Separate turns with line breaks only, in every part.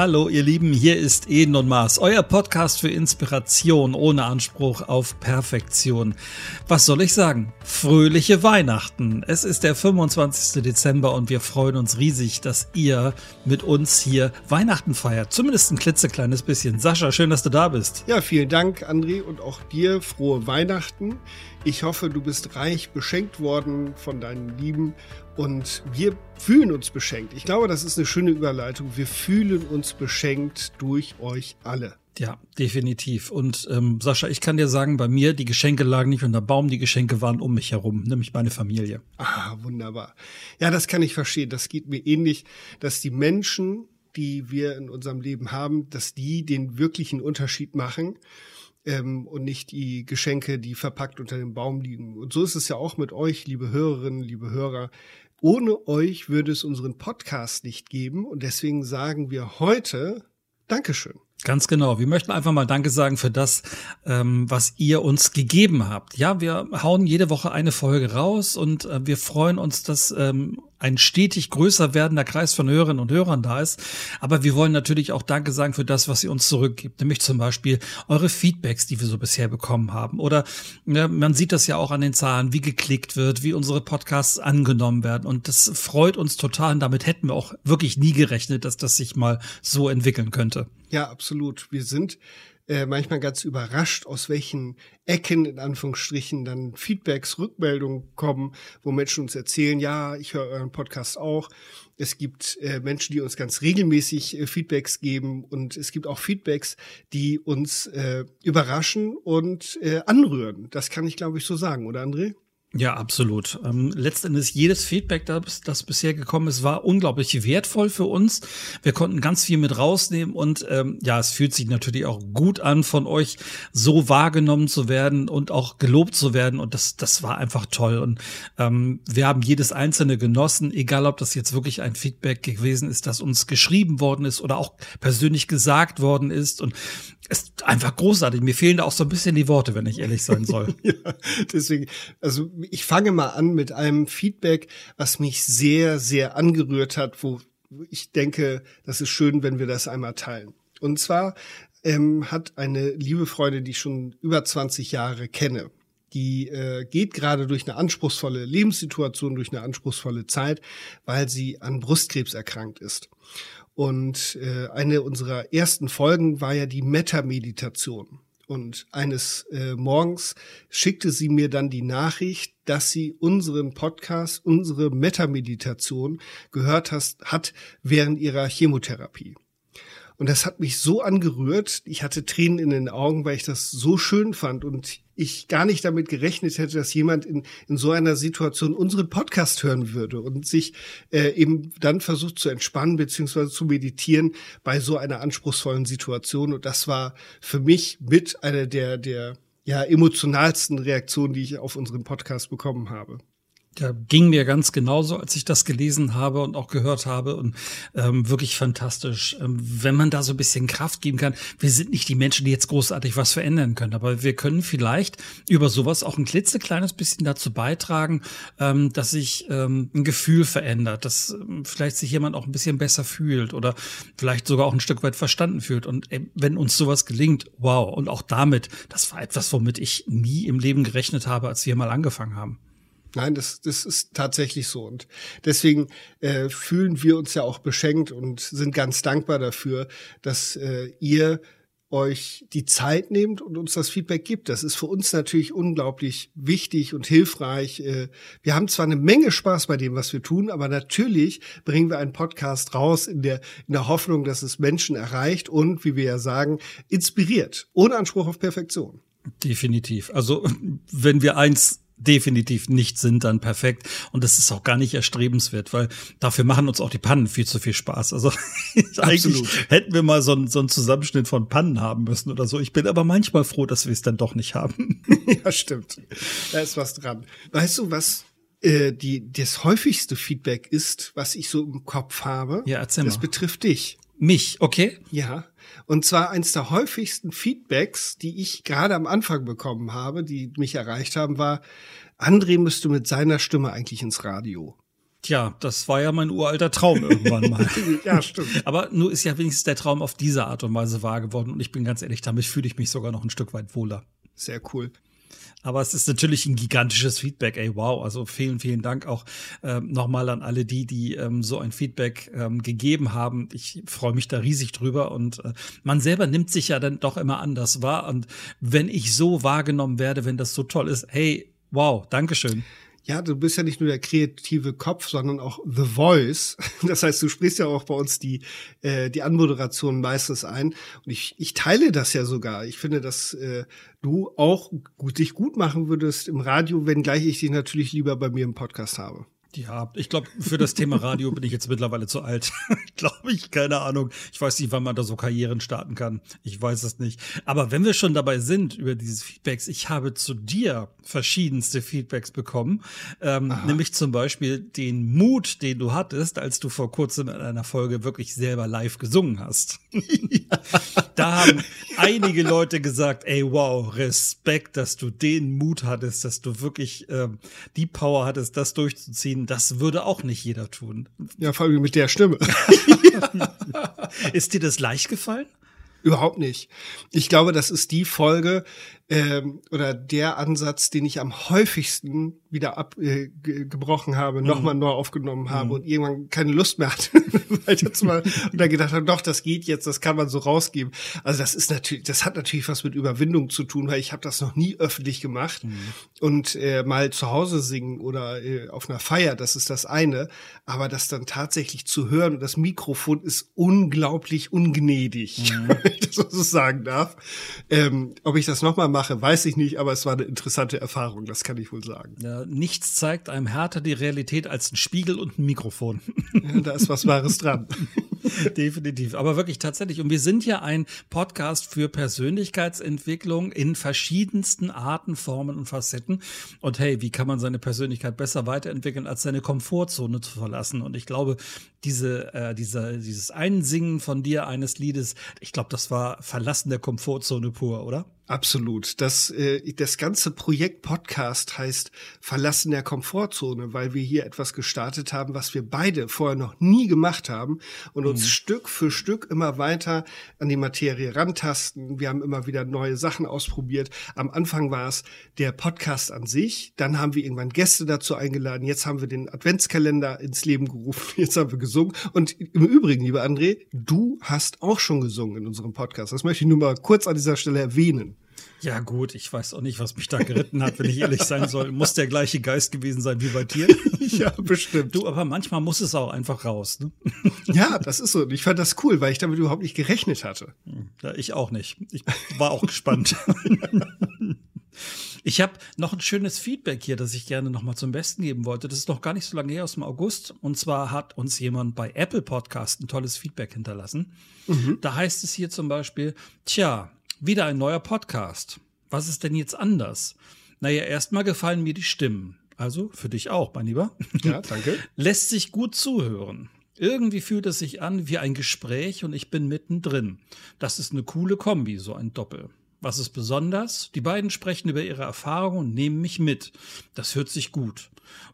Hallo, ihr Lieben, hier ist Eden und Mars, euer Podcast für Inspiration ohne Anspruch auf Perfektion. Was soll ich sagen? Fröhliche Weihnachten. Es ist der 25. Dezember und wir freuen uns riesig, dass ihr mit uns hier Weihnachten feiert. Zumindest ein klitzekleines bisschen. Sascha, schön, dass du da bist.
Ja, vielen Dank, André, und auch dir frohe Weihnachten. Ich hoffe, du bist reich beschenkt worden von deinen Lieben und wir fühlen uns beschenkt. Ich glaube, das ist eine schöne Überleitung. Wir fühlen uns beschenkt durch euch alle.
Ja, definitiv. Und ähm, Sascha, ich kann dir sagen, bei mir, die Geschenke lagen nicht unter Baum, die Geschenke waren um mich herum, nämlich meine Familie.
Ah, wunderbar. Ja, das kann ich verstehen. Das geht mir ähnlich, dass die Menschen, die wir in unserem Leben haben, dass die den wirklichen Unterschied machen ähm, und nicht die Geschenke, die verpackt unter dem Baum liegen. Und so ist es ja auch mit euch, liebe Hörerinnen, liebe Hörer. Ohne euch würde es unseren Podcast nicht geben und deswegen sagen wir heute Dankeschön.
Ganz genau. Wir möchten einfach mal Danke sagen für das, ähm, was ihr uns gegeben habt. Ja, wir hauen jede Woche eine Folge raus und äh, wir freuen uns, dass ähm, ein stetig größer werdender Kreis von Hörerinnen und Hörern da ist. Aber wir wollen natürlich auch Danke sagen für das, was ihr uns zurückgibt, nämlich zum Beispiel eure Feedbacks, die wir so bisher bekommen haben. Oder ja, man sieht das ja auch an den Zahlen, wie geklickt wird, wie unsere Podcasts angenommen werden. Und das freut uns total. Und damit hätten wir auch wirklich nie gerechnet, dass das sich mal so entwickeln könnte.
Ja, absolut. Wir sind äh, manchmal ganz überrascht, aus welchen Ecken in Anführungsstrichen dann Feedbacks, Rückmeldungen kommen, wo Menschen uns erzählen, ja, ich höre euren Podcast auch. Es gibt äh, Menschen, die uns ganz regelmäßig äh, Feedbacks geben und es gibt auch Feedbacks, die uns äh, überraschen und äh, anrühren. Das kann ich, glaube ich, so sagen, oder André?
Ja, absolut. Ähm, letztendlich jedes Feedback, das, das bisher gekommen ist, war unglaublich wertvoll für uns. Wir konnten ganz viel mit rausnehmen und ähm, ja, es fühlt sich natürlich auch gut an, von euch so wahrgenommen zu werden und auch gelobt zu werden. Und das, das war einfach toll. Und ähm, wir haben jedes einzelne genossen, egal ob das jetzt wirklich ein Feedback gewesen ist, das uns geschrieben worden ist oder auch persönlich gesagt worden ist. Und es ist einfach großartig. Mir fehlen da auch so ein bisschen die Worte, wenn ich ehrlich sein soll.
ja, deswegen, also ich fange mal an mit einem Feedback, was mich sehr, sehr angerührt hat, wo ich denke, das ist schön, wenn wir das einmal teilen. Und zwar ähm, hat eine liebe Freundin, die ich schon über 20 Jahre kenne, die äh, geht gerade durch eine anspruchsvolle Lebenssituation, durch eine anspruchsvolle Zeit, weil sie an Brustkrebs erkrankt ist. Und äh, eine unserer ersten Folgen war ja die Meta-Meditation. Und eines äh, Morgens schickte sie mir dann die Nachricht, dass sie unseren Podcast, unsere Metameditation gehört hast, hat während ihrer Chemotherapie. Und das hat mich so angerührt. Ich hatte Tränen in den Augen, weil ich das so schön fand und ich gar nicht damit gerechnet hätte, dass jemand in, in so einer Situation unseren Podcast hören würde und sich äh, eben dann versucht zu entspannen beziehungsweise zu meditieren bei so einer anspruchsvollen Situation. Und das war für mich mit einer der, der ja, emotionalsten Reaktionen, die ich auf unseren Podcast bekommen habe.
Ja, ging mir ganz genauso, als ich das gelesen habe und auch gehört habe und ähm, wirklich fantastisch. Ähm, wenn man da so ein bisschen Kraft geben kann, wir sind nicht die Menschen, die jetzt großartig was verändern können, aber wir können vielleicht über sowas auch ein klitzekleines bisschen dazu beitragen, ähm, dass sich ähm, ein Gefühl verändert, dass ähm, vielleicht sich jemand auch ein bisschen besser fühlt oder vielleicht sogar auch ein Stück weit verstanden fühlt. Und äh, wenn uns sowas gelingt, wow. Und auch damit, das war etwas, womit ich nie im Leben gerechnet habe, als wir mal angefangen haben.
Nein, das, das ist tatsächlich so. Und deswegen äh, fühlen wir uns ja auch beschenkt und sind ganz dankbar dafür, dass äh, ihr euch die Zeit nehmt und uns das Feedback gibt. Das ist für uns natürlich unglaublich wichtig und hilfreich. Äh, wir haben zwar eine Menge Spaß bei dem, was wir tun, aber natürlich bringen wir einen Podcast raus in der, in der Hoffnung, dass es Menschen erreicht und, wie wir ja sagen, inspiriert, ohne Anspruch auf Perfektion.
Definitiv. Also, wenn wir eins definitiv nicht sind, dann perfekt. Und das ist auch gar nicht erstrebenswert, weil dafür machen uns auch die Pannen viel zu viel Spaß. Also eigentlich hätten wir mal so, einen, so einen Zusammenschnitt von Pannen haben müssen oder so. Ich bin aber manchmal froh, dass wir es dann doch nicht haben.
ja, stimmt. Da ist was dran. Weißt du, was äh, die, das häufigste Feedback ist, was ich so im Kopf habe?
Ja, erzähl mal.
Das betrifft dich.
Mich, okay?
Ja. Und zwar eins der häufigsten Feedbacks, die ich gerade am Anfang bekommen habe, die mich erreicht haben, war, André müsste mit seiner Stimme eigentlich ins Radio.
Tja, das war ja mein uralter Traum irgendwann mal.
ja, stimmt.
Aber nur ist ja wenigstens der Traum auf diese Art und Weise wahr geworden. Und ich bin ganz ehrlich, damit fühle ich mich sogar noch ein Stück weit wohler.
Sehr cool.
Aber es ist natürlich ein gigantisches Feedback. Ey, wow. Also vielen, vielen Dank auch ähm, nochmal an alle die, die ähm, so ein Feedback ähm, gegeben haben. Ich freue mich da riesig drüber. Und äh, man selber nimmt sich ja dann doch immer anders wahr. Und wenn ich so wahrgenommen werde, wenn das so toll ist, hey, wow, Dankeschön
ja, du bist ja nicht nur der kreative Kopf, sondern auch The Voice. Das heißt, du sprichst ja auch bei uns die, äh, die Anmoderation meistens ein. Und ich, ich teile das ja sogar. Ich finde, dass äh, du auch gut, dich gut machen würdest im Radio, wenngleich ich dich natürlich lieber bei mir im Podcast habe.
Ja, ich glaube, für das Thema Radio bin ich jetzt mittlerweile zu alt. glaube ich, keine Ahnung. Ich weiß nicht, wann man da so Karrieren starten kann. Ich weiß es nicht. Aber wenn wir schon dabei sind über diese Feedbacks, ich habe zu dir verschiedenste Feedbacks bekommen. Ähm, nämlich zum Beispiel den Mut, den du hattest, als du vor kurzem in einer Folge wirklich selber live gesungen hast. da haben einige Leute gesagt, ey, wow, Respekt, dass du den Mut hattest, dass du wirklich ähm, die Power hattest, das durchzuziehen das würde auch nicht jeder tun.
Ja, vor allem mit der Stimme.
Ist dir das leicht gefallen?
Überhaupt nicht. Ich glaube, das ist die Folge, ähm, oder der Ansatz, den ich am häufigsten wieder abgebrochen äh, habe, mhm. nochmal neu aufgenommen habe mhm. und irgendwann keine Lust mehr hatte, weiter zu machen und dann gedacht habe, doch, das geht jetzt, das kann man so rausgeben. Also das ist natürlich, das hat natürlich was mit Überwindung zu tun, weil ich habe das noch nie öffentlich gemacht mhm. und äh, mal zu Hause singen oder äh, auf einer Feier, das ist das eine, aber das dann tatsächlich zu hören und das Mikrofon ist unglaublich ungnädig, mhm. wenn ich das so sagen darf. Ähm, ob ich das nochmal mache, weiß ich nicht, aber es war eine interessante Erfahrung, das kann ich wohl sagen.
Ja, nichts zeigt einem härter die Realität als ein Spiegel und ein Mikrofon.
Ja, da ist was Wahres dran.
Definitiv. Aber wirklich tatsächlich. Und wir sind ja ein Podcast für Persönlichkeitsentwicklung in verschiedensten Arten, Formen und Facetten. Und hey, wie kann man seine Persönlichkeit besser weiterentwickeln, als seine Komfortzone zu verlassen? Und ich glaube, diese, äh, dieser, dieses Einsingen von dir eines Liedes, ich glaube, das war Verlassen der Komfortzone pur, oder?
Absolut. Das, äh, das ganze Projekt Podcast heißt Verlassen der Komfortzone, weil wir hier etwas gestartet haben, was wir beide vorher noch nie gemacht haben und uns mhm. Stück für Stück immer weiter an die Materie rantasten. Wir haben immer wieder neue Sachen ausprobiert. Am Anfang war es der Podcast an sich. Dann haben wir irgendwann Gäste dazu eingeladen. Jetzt haben wir den Adventskalender ins Leben gerufen. Jetzt haben wir gesungen. Und im Übrigen, lieber André, du hast auch schon gesungen in unserem Podcast. Das möchte ich nur mal kurz an dieser Stelle erwähnen.
Ja, gut, ich weiß auch nicht, was mich da geritten hat, wenn ich ehrlich sein soll. Muss der gleiche Geist gewesen sein wie bei dir?
ja, bestimmt.
Du, aber manchmal muss es auch einfach raus. Ne?
ja, das ist so. Ich fand das cool, weil ich damit überhaupt nicht gerechnet hatte.
Ja, ich auch nicht. Ich war auch gespannt. Ich habe noch ein schönes Feedback hier, das ich gerne noch mal zum Besten geben wollte. Das ist noch gar nicht so lange her aus dem August. Und zwar hat uns jemand bei Apple Podcast ein tolles Feedback hinterlassen. Mhm. Da heißt es hier zum Beispiel, tja, wieder ein neuer Podcast. Was ist denn jetzt anders? Naja, erstmal gefallen mir die Stimmen. Also für dich auch, mein Lieber.
Ja, danke.
Lässt sich gut zuhören. Irgendwie fühlt es sich an wie ein Gespräch und ich bin mittendrin. Das ist eine coole Kombi, so ein Doppel. Was ist besonders? Die beiden sprechen über ihre Erfahrungen und nehmen mich mit. Das hört sich gut.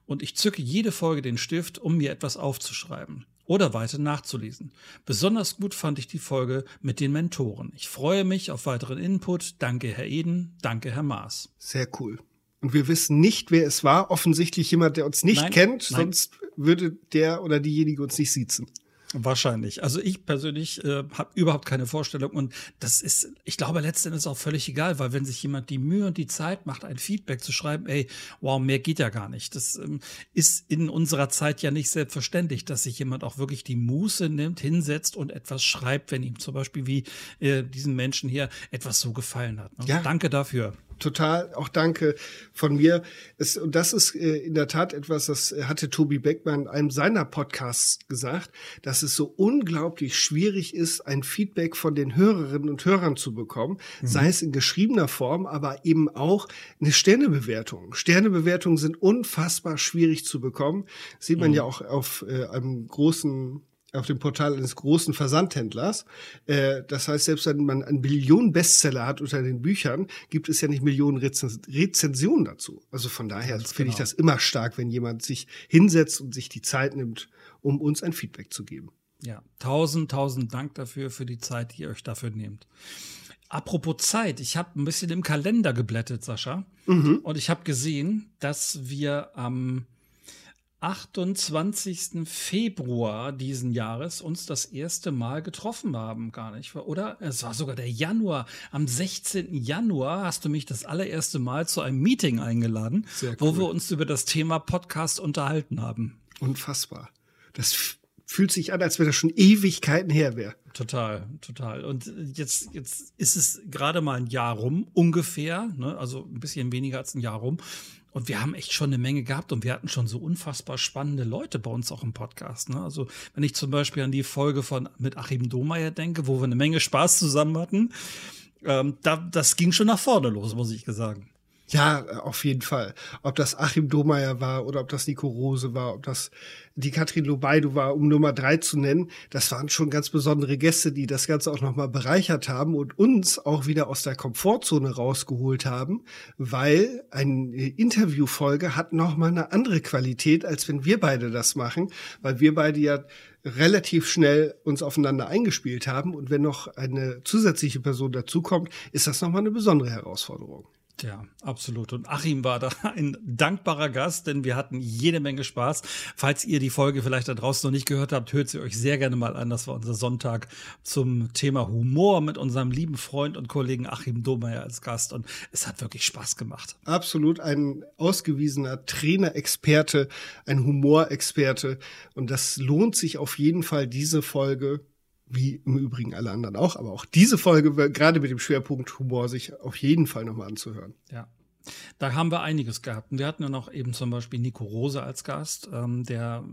Und ich zücke jede Folge den Stift, um mir etwas aufzuschreiben oder weiter nachzulesen. Besonders gut fand ich die Folge mit den Mentoren. Ich freue mich auf weiteren Input. Danke, Herr Eden. Danke, Herr Maas.
Sehr cool. Und wir wissen nicht, wer es war. Offensichtlich jemand, der uns nicht nein, kennt, nein. sonst würde der oder diejenige uns nicht siezen.
Wahrscheinlich. Also ich persönlich äh, habe überhaupt keine Vorstellung und das ist, ich glaube, letztendlich auch völlig egal, weil wenn sich jemand die Mühe und die Zeit macht, ein Feedback zu schreiben, ey, wow, mehr geht ja gar nicht. Das ähm, ist in unserer Zeit ja nicht selbstverständlich, dass sich jemand auch wirklich die Muße nimmt, hinsetzt und etwas schreibt, wenn ihm zum Beispiel wie äh, diesen Menschen hier etwas so gefallen hat. Ne? Ja. Danke dafür
total auch danke von mir. Es, und das ist äh, in der Tat etwas, das hatte Tobi Beckmann in einem seiner Podcasts gesagt, dass es so unglaublich schwierig ist, ein Feedback von den Hörerinnen und Hörern zu bekommen, mhm. sei es in geschriebener Form, aber eben auch eine Sternebewertung. Sternebewertungen sind unfassbar schwierig zu bekommen. sieht man mhm. ja auch auf äh, einem großen auf dem Portal eines großen Versandhändlers. Äh, das heißt, selbst wenn man einen Millionen Bestseller hat unter den Büchern, gibt es ja nicht Millionen Rezens Rezensionen dazu. Also von daher finde genau. ich das immer stark, wenn jemand sich hinsetzt und sich die Zeit nimmt, um uns ein Feedback zu geben.
Ja, tausend, tausend Dank dafür, für die Zeit, die ihr euch dafür nehmt. Apropos Zeit, ich habe ein bisschen im Kalender geblättet, Sascha. Mhm. Und ich habe gesehen, dass wir am 28. Februar diesen Jahres uns das erste Mal getroffen haben, gar nicht, oder? Es war sogar der Januar. Am 16. Januar hast du mich das allererste Mal zu einem Meeting eingeladen, cool. wo wir uns über das Thema Podcast unterhalten haben.
Unfassbar. Das fühlt sich an, als wäre das schon Ewigkeiten her wäre.
Total, total. Und jetzt, jetzt ist es gerade mal ein Jahr rum, ungefähr, ne? also ein bisschen weniger als ein Jahr rum. Und wir haben echt schon eine Menge gehabt und wir hatten schon so unfassbar spannende Leute bei uns auch im Podcast. Ne? Also wenn ich zum Beispiel an die Folge von mit Achim Domeyer denke, wo wir eine Menge Spaß zusammen hatten, ähm, da, das ging schon nach vorne los, muss ich sagen.
Ja, auf jeden Fall. Ob das Achim Domeyer war oder ob das Nico Rose war, ob das die Katrin Lobaidu war, um Nummer drei zu nennen, das waren schon ganz besondere Gäste, die das Ganze auch nochmal bereichert haben und uns auch wieder aus der Komfortzone rausgeholt haben, weil eine Interviewfolge hat nochmal eine andere Qualität, als wenn wir beide das machen, weil wir beide ja relativ schnell uns aufeinander eingespielt haben und wenn noch eine zusätzliche Person dazukommt, ist das nochmal eine besondere Herausforderung.
Ja, absolut. Und Achim war da ein dankbarer Gast, denn wir hatten jede Menge Spaß. Falls ihr die Folge vielleicht da draußen noch nicht gehört habt, hört sie euch sehr gerne mal an. Das war unser Sonntag zum Thema Humor mit unserem lieben Freund und Kollegen Achim Domeyer als Gast. Und es hat wirklich Spaß gemacht.
Absolut. Ein ausgewiesener Trainer-Experte, ein Humorexperte. Und das lohnt sich auf jeden Fall, diese Folge wie im Übrigen alle anderen auch, aber auch diese Folge, gerade mit dem Schwerpunkt Humor, sich auf jeden Fall nochmal anzuhören.
Ja. Da haben wir einiges gehabt. Und wir hatten ja noch eben zum Beispiel Nico Rose als Gast, ähm, der,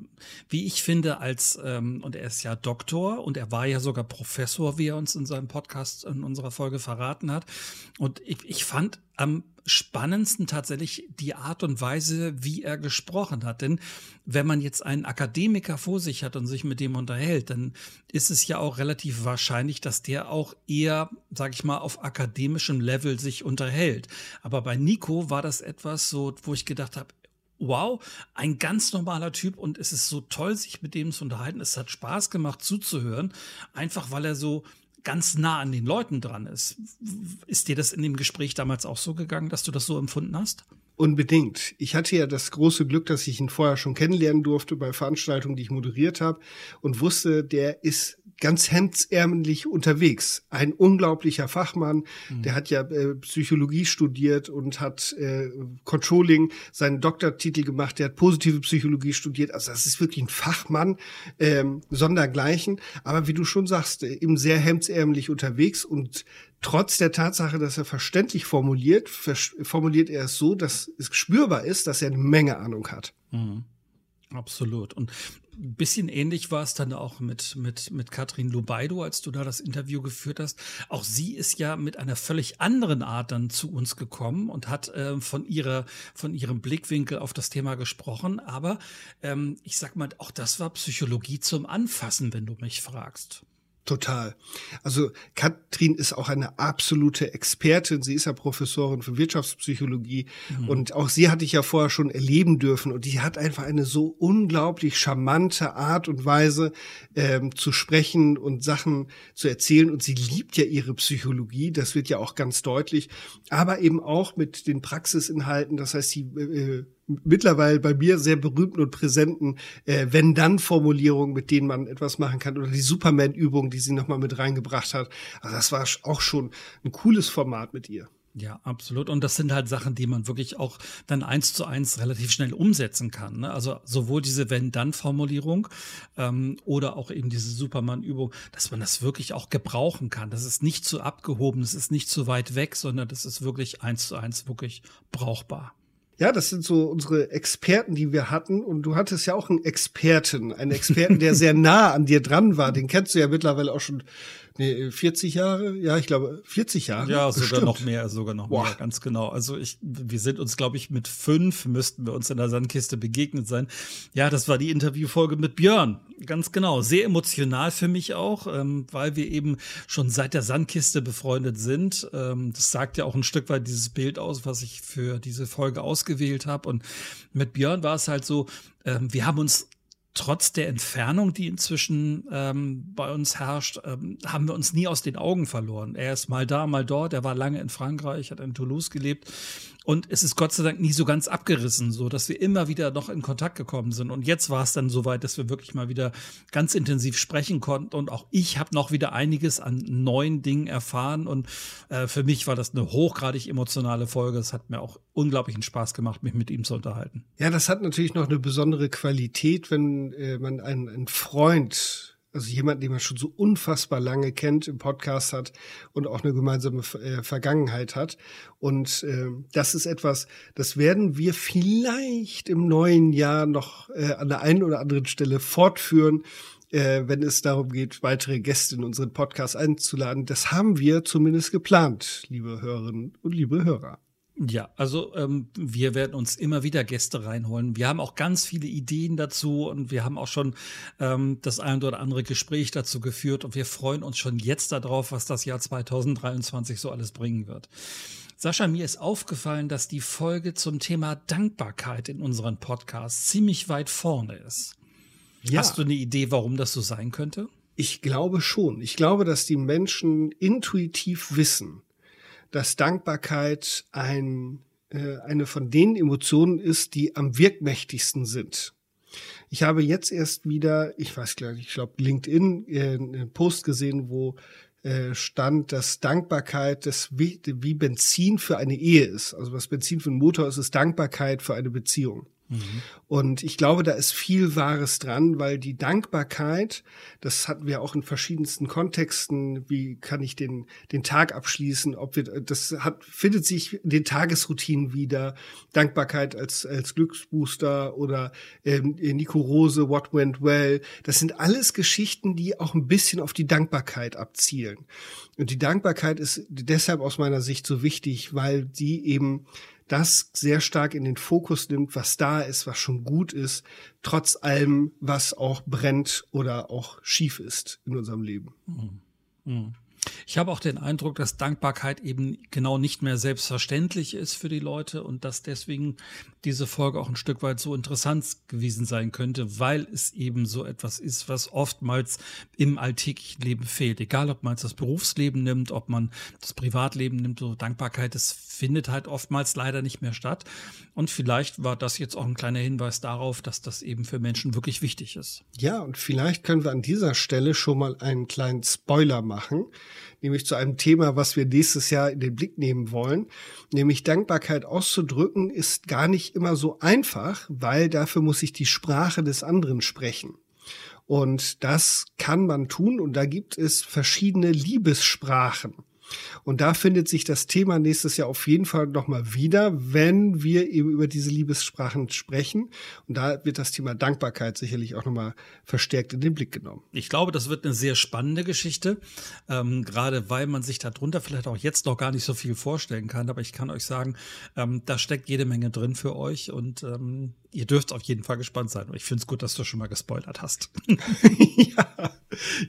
wie ich finde, als, ähm, und er ist ja Doktor und er war ja sogar Professor, wie er uns in seinem Podcast in unserer Folge verraten hat. Und ich, ich fand am spannendsten tatsächlich die Art und Weise, wie er gesprochen hat. Denn wenn man jetzt einen Akademiker vor sich hat und sich mit dem unterhält, dann ist es ja auch relativ wahrscheinlich, dass der auch eher, sag ich mal, auf akademischem Level sich unterhält. Aber bei Nico war das etwas so, wo ich gedacht habe, wow, ein ganz normaler Typ und es ist so toll, sich mit dem zu unterhalten. Es hat Spaß gemacht zuzuhören, einfach weil er so ganz nah an den Leuten dran ist. Ist dir das in dem Gespräch damals auch so gegangen, dass du das so empfunden hast?
Unbedingt. Ich hatte ja das große Glück, dass ich ihn vorher schon kennenlernen durfte bei Veranstaltungen, die ich moderiert habe und wusste, der ist ganz hemdsärmlich unterwegs. Ein unglaublicher Fachmann, mhm. der hat ja äh, Psychologie studiert und hat äh, Controlling seinen Doktortitel gemacht, der hat positive Psychologie studiert. Also das ist wirklich ein Fachmann, ähm, sondergleichen. Aber wie du schon sagst, äh, eben sehr hemdsärmlich unterwegs und trotz der Tatsache, dass er verständlich formuliert, formuliert er es so, dass es spürbar ist, dass er eine Menge Ahnung hat.
Mhm. Absolut. Und bisschen ähnlich war es dann auch mit, mit, mit Katrin Lubaido, als du da das Interview geführt hast. Auch sie ist ja mit einer völlig anderen Art dann zu uns gekommen und hat äh, von ihrer, von ihrem Blickwinkel auf das Thema gesprochen. Aber ähm, ich sag mal, auch das war Psychologie zum Anfassen, wenn du mich fragst.
Total. Also Katrin ist auch eine absolute Expertin. Sie ist ja Professorin für Wirtschaftspsychologie mhm. und auch sie hatte ich ja vorher schon erleben dürfen und die hat einfach eine so unglaublich charmante Art und Weise ähm, zu sprechen und Sachen zu erzählen und sie liebt ja ihre Psychologie. Das wird ja auch ganz deutlich, aber eben auch mit den Praxisinhalten. Das heißt, sie äh, mittlerweile bei mir sehr berühmten und präsenten äh, Wenn-Dann-Formulierungen, mit denen man etwas machen kann, oder die Superman-Übung, die sie nochmal mit reingebracht hat. Also das war auch schon ein cooles Format mit ihr.
Ja, absolut. Und das sind halt Sachen, die man wirklich auch dann eins zu eins relativ schnell umsetzen kann. Ne? Also sowohl diese Wenn-Dann-Formulierung ähm, oder auch eben diese Superman-Übung, dass man das wirklich auch gebrauchen kann. Das ist nicht zu abgehoben, das ist nicht zu weit weg, sondern das ist wirklich eins zu eins wirklich brauchbar.
Ja, das sind so unsere Experten, die wir hatten. Und du hattest ja auch einen Experten, einen Experten, der sehr nah an dir dran war. Den kennst du ja mittlerweile auch schon Nee, 40 Jahre? Ja, ich glaube 40 Jahre.
Ja, bestimmt. sogar noch mehr, sogar noch Boah. mehr, ganz genau. Also ich, wir sind uns, glaube ich, mit fünf müssten wir uns in der Sandkiste begegnet sein. Ja, das war die Interviewfolge mit Björn. Ganz genau. Sehr emotional für mich auch, ähm, weil wir eben schon seit der Sandkiste befreundet sind. Ähm, das sagt ja auch ein Stück weit dieses Bild aus, was ich für diese Folge ausgewählt habe. Und mit Björn war es halt so, ähm, wir haben uns trotz der Entfernung, die inzwischen ähm, bei uns herrscht, ähm, haben wir uns nie aus den Augen verloren. Er ist mal da, mal dort. Er war lange in Frankreich, hat in Toulouse gelebt. Und es ist Gott sei Dank nie so ganz abgerissen, so dass wir immer wieder noch in Kontakt gekommen sind. Und jetzt war es dann soweit, dass wir wirklich mal wieder ganz intensiv sprechen konnten. Und auch ich habe noch wieder einiges an neuen Dingen erfahren. Und äh, für mich war das eine hochgradig emotionale Folge. Es hat mir auch unglaublichen Spaß gemacht, mich mit ihm zu unterhalten.
Ja, das hat natürlich noch eine besondere Qualität, wenn äh, man einen, einen Freund also jemand, den man schon so unfassbar lange kennt, im Podcast hat und auch eine gemeinsame äh, Vergangenheit hat. Und äh, das ist etwas, das werden wir vielleicht im neuen Jahr noch äh, an der einen oder anderen Stelle fortführen, äh, wenn es darum geht, weitere Gäste in unseren Podcast einzuladen. Das haben wir zumindest geplant, liebe Hörerinnen und liebe Hörer.
Ja, also ähm, wir werden uns immer wieder Gäste reinholen. Wir haben auch ganz viele Ideen dazu und wir haben auch schon ähm, das ein oder andere Gespräch dazu geführt und wir freuen uns schon jetzt darauf, was das Jahr 2023 so alles bringen wird. Sascha, mir ist aufgefallen, dass die Folge zum Thema Dankbarkeit in unseren Podcasts ziemlich weit vorne ist. Ja. Hast du eine Idee, warum das so sein könnte?
Ich glaube schon. Ich glaube, dass die Menschen intuitiv wissen, dass Dankbarkeit ein, äh, eine von den Emotionen ist, die am wirkmächtigsten sind. Ich habe jetzt erst wieder, ich weiß gar nicht, ich glaube LinkedIn, äh, einen Post gesehen, wo äh, stand, dass Dankbarkeit das wie, wie Benzin für eine Ehe ist. Also was Benzin für einen Motor ist, ist Dankbarkeit für eine Beziehung. Mhm. Und ich glaube, da ist viel Wahres dran, weil die Dankbarkeit, das hatten wir auch in verschiedensten Kontexten, wie kann ich den, den Tag abschließen, ob wir, das hat, findet sich in den Tagesroutinen wieder. Dankbarkeit als, als Glücksbooster oder ähm, Nico Rose, What Went Well. Das sind alles Geschichten, die auch ein bisschen auf die Dankbarkeit abzielen. Und die Dankbarkeit ist deshalb aus meiner Sicht so wichtig, weil die eben das sehr stark in den Fokus nimmt, was da ist, was schon gut ist, trotz allem, was auch brennt oder auch schief ist in unserem Leben. Mhm.
Mhm. Ich habe auch den Eindruck, dass Dankbarkeit eben genau nicht mehr selbstverständlich ist für die Leute und dass deswegen diese Folge auch ein Stück weit so interessant gewesen sein könnte, weil es eben so etwas ist, was oftmals im alltäglichen Leben fehlt. Egal, ob man das Berufsleben nimmt, ob man das Privatleben nimmt, so Dankbarkeit, das findet halt oftmals leider nicht mehr statt. Und vielleicht war das jetzt auch ein kleiner Hinweis darauf, dass das eben für Menschen wirklich wichtig ist.
Ja, und vielleicht können wir an dieser Stelle schon mal einen kleinen Spoiler machen nämlich zu einem Thema, was wir nächstes Jahr in den Blick nehmen wollen. Nämlich Dankbarkeit auszudrücken ist gar nicht immer so einfach, weil dafür muss ich die Sprache des anderen sprechen. Und das kann man tun und da gibt es verschiedene Liebessprachen. Und da findet sich das Thema nächstes Jahr auf jeden Fall nochmal wieder, wenn wir eben über diese Liebessprachen sprechen. Und da wird das Thema Dankbarkeit sicherlich auch nochmal verstärkt in den Blick genommen.
Ich glaube, das wird eine sehr spannende Geschichte, ähm, gerade weil man sich darunter vielleicht auch jetzt noch gar nicht so viel vorstellen kann. Aber ich kann euch sagen, ähm, da steckt jede Menge drin für euch und ähm, ihr dürft auf jeden Fall gespannt sein. Und ich finde es gut, dass du schon mal gespoilert hast.
ja.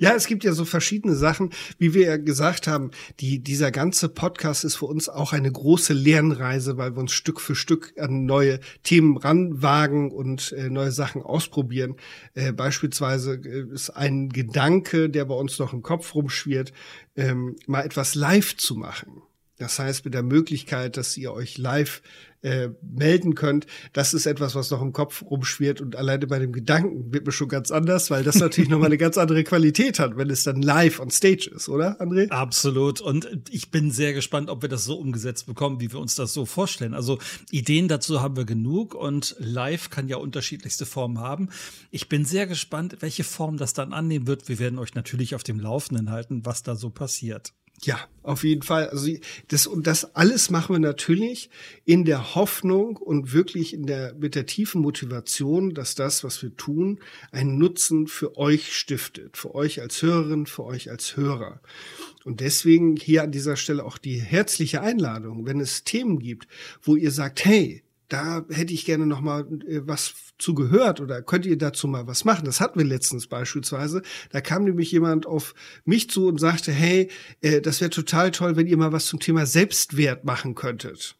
ja, es gibt ja so verschiedene Sachen, wie wir ja gesagt haben, die, dieser ganze Podcast ist für uns auch eine große Lernreise, weil wir uns Stück für Stück an neue Themen ranwagen und äh, neue Sachen ausprobieren. Äh, beispielsweise äh, ist ein Gedanke, der bei uns noch im Kopf rumschwirrt, ähm, mal etwas live zu machen. Das heißt, mit der Möglichkeit, dass ihr euch live äh, melden könnt, das ist etwas, was noch im Kopf rumschwirrt und alleine bei dem Gedanken wird mir schon ganz anders, weil das natürlich nochmal eine ganz andere Qualität hat, wenn es dann live on stage ist, oder, André?
Absolut. Und ich bin sehr gespannt, ob wir das so umgesetzt bekommen, wie wir uns das so vorstellen. Also Ideen dazu haben wir genug und live kann ja unterschiedlichste Formen haben. Ich bin sehr gespannt, welche Form das dann annehmen wird. Wir werden euch natürlich auf dem Laufenden halten, was da so passiert.
Ja, auf jeden Fall. Also das und das alles machen wir natürlich in der Hoffnung und wirklich in der mit der tiefen Motivation, dass das, was wir tun, einen Nutzen für euch stiftet, für euch als Hörerin, für euch als Hörer. Und deswegen hier an dieser Stelle auch die herzliche Einladung, wenn es Themen gibt, wo ihr sagt, hey, da hätte ich gerne noch mal äh, was zu gehört oder könnt ihr dazu mal was machen? Das hatten wir letztens beispielsweise. Da kam nämlich jemand auf mich zu und sagte, hey, äh, das wäre total toll, wenn ihr mal was zum Thema Selbstwert machen könntet.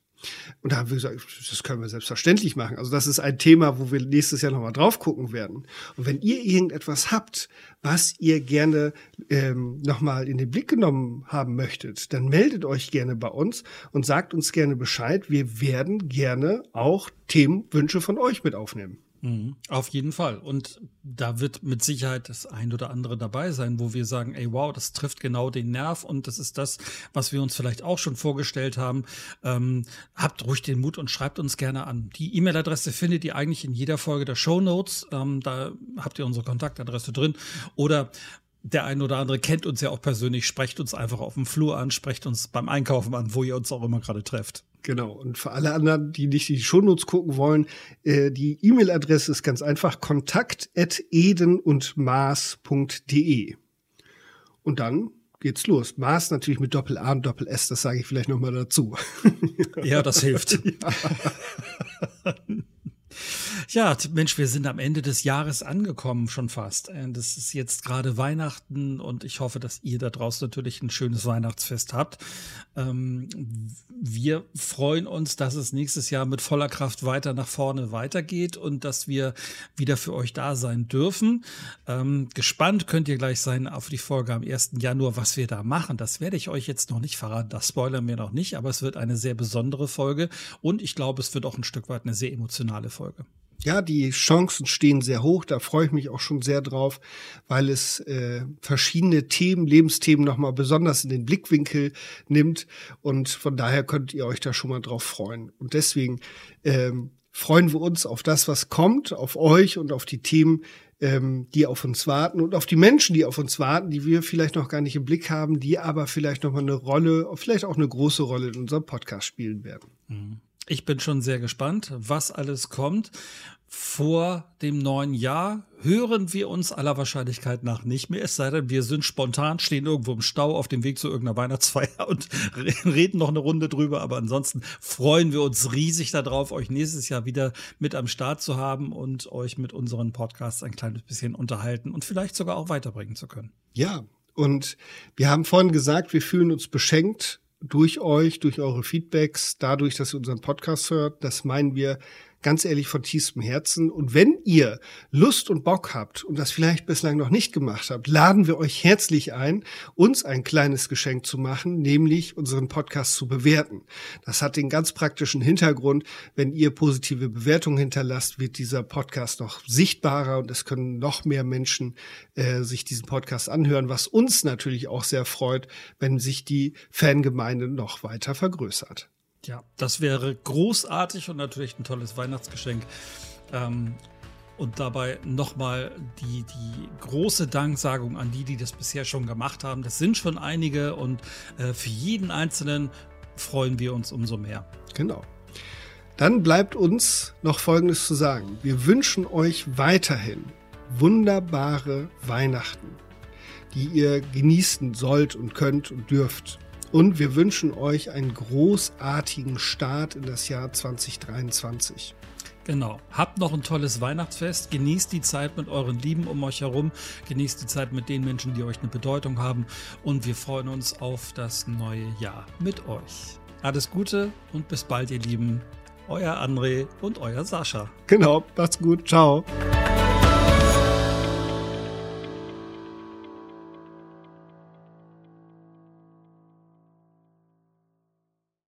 Und da haben wir gesagt, das können wir selbstverständlich machen. Also das ist ein Thema, wo wir nächstes Jahr nochmal drauf gucken werden. Und wenn ihr irgendetwas habt, was ihr gerne ähm, nochmal in den Blick genommen haben möchtet, dann meldet euch gerne bei uns und sagt uns gerne Bescheid. Wir werden gerne auch Themenwünsche von euch mit aufnehmen.
Mhm, auf jeden Fall. Und da wird mit Sicherheit das ein oder andere dabei sein, wo wir sagen, ey, wow, das trifft genau den Nerv und das ist das, was wir uns vielleicht auch schon vorgestellt haben. Ähm, habt ruhig den Mut und schreibt uns gerne an. Die E-Mail-Adresse findet ihr eigentlich in jeder Folge der Show Notes. Ähm, da habt ihr unsere Kontaktadresse drin. Oder der ein oder andere kennt uns ja auch persönlich, sprecht uns einfach auf dem Flur an, sprecht uns beim Einkaufen an, wo ihr uns auch immer gerade trefft.
Genau. Und für alle anderen, die nicht die Shownotes gucken wollen, äh, die E-Mail-Adresse ist ganz einfach kontakt.edenundmaß.de. Und dann geht's los. Maß natürlich mit Doppel A und Doppel S, das sage ich vielleicht nochmal dazu.
Ja, das hilft. Ja. Ja, Mensch, wir sind am Ende des Jahres angekommen, schon fast. Das ist jetzt gerade Weihnachten und ich hoffe, dass ihr da draußen natürlich ein schönes Weihnachtsfest habt. Ähm, wir freuen uns, dass es nächstes Jahr mit voller Kraft weiter nach vorne weitergeht und dass wir wieder für euch da sein dürfen. Ähm, gespannt könnt ihr gleich sein auf die Folge am 1. Januar, was wir da machen. Das werde ich euch jetzt noch nicht verraten. Das spoilern wir noch nicht, aber es wird eine sehr besondere Folge und ich glaube, es wird auch ein Stück weit eine sehr emotionale Folge
ja, die Chancen stehen sehr hoch. Da freue ich mich auch schon sehr drauf, weil es äh, verschiedene Themen, Lebensthemen nochmal besonders in den Blickwinkel nimmt. Und von daher könnt ihr euch da schon mal drauf freuen. Und deswegen ähm, freuen wir uns auf das, was kommt, auf euch und auf die Themen, ähm, die auf uns warten und auf die Menschen, die auf uns warten, die wir vielleicht noch gar nicht im Blick haben, die aber vielleicht nochmal eine Rolle, vielleicht auch eine große Rolle in unserem Podcast spielen werden.
Mhm. Ich bin schon sehr gespannt, was alles kommt. Vor dem neuen Jahr hören wir uns aller Wahrscheinlichkeit nach nicht mehr. Es sei denn, wir sind spontan, stehen irgendwo im Stau auf dem Weg zu irgendeiner Weihnachtsfeier und reden noch eine Runde drüber. Aber ansonsten freuen wir uns riesig darauf, euch nächstes Jahr wieder mit am Start zu haben und euch mit unseren Podcasts ein kleines bisschen unterhalten und vielleicht sogar auch weiterbringen zu können.
Ja, und wir haben vorhin gesagt, wir fühlen uns beschenkt durch euch, durch eure Feedbacks, dadurch, dass ihr unseren Podcast hört. Das meinen wir ganz ehrlich von tiefstem Herzen. Und wenn ihr Lust und Bock habt und das vielleicht bislang noch nicht gemacht habt, laden wir euch herzlich ein, uns ein kleines Geschenk zu machen, nämlich unseren Podcast zu bewerten. Das hat den ganz praktischen Hintergrund. Wenn ihr positive Bewertungen hinterlasst, wird dieser Podcast noch sichtbarer und es können noch mehr Menschen äh, sich diesen Podcast anhören, was uns natürlich auch sehr freut, wenn sich die Fangemeinde noch weiter vergrößert.
Ja, das wäre großartig und natürlich ein tolles Weihnachtsgeschenk. Ähm, und dabei nochmal die, die große Danksagung an die, die das bisher schon gemacht haben. Das sind schon einige und äh, für jeden Einzelnen freuen wir uns umso mehr.
Genau. Dann bleibt uns noch Folgendes zu sagen. Wir wünschen euch weiterhin wunderbare Weihnachten, die ihr genießen sollt und könnt und dürft. Und wir wünschen euch einen großartigen Start in das Jahr 2023.
Genau. Habt noch ein tolles Weihnachtsfest. Genießt die Zeit mit euren Lieben um euch herum. Genießt die Zeit mit den Menschen, die euch eine Bedeutung haben. Und wir freuen uns auf das neue Jahr mit euch. Alles Gute und bis bald, ihr Lieben. Euer André und euer Sascha.
Genau. Macht's gut. Ciao.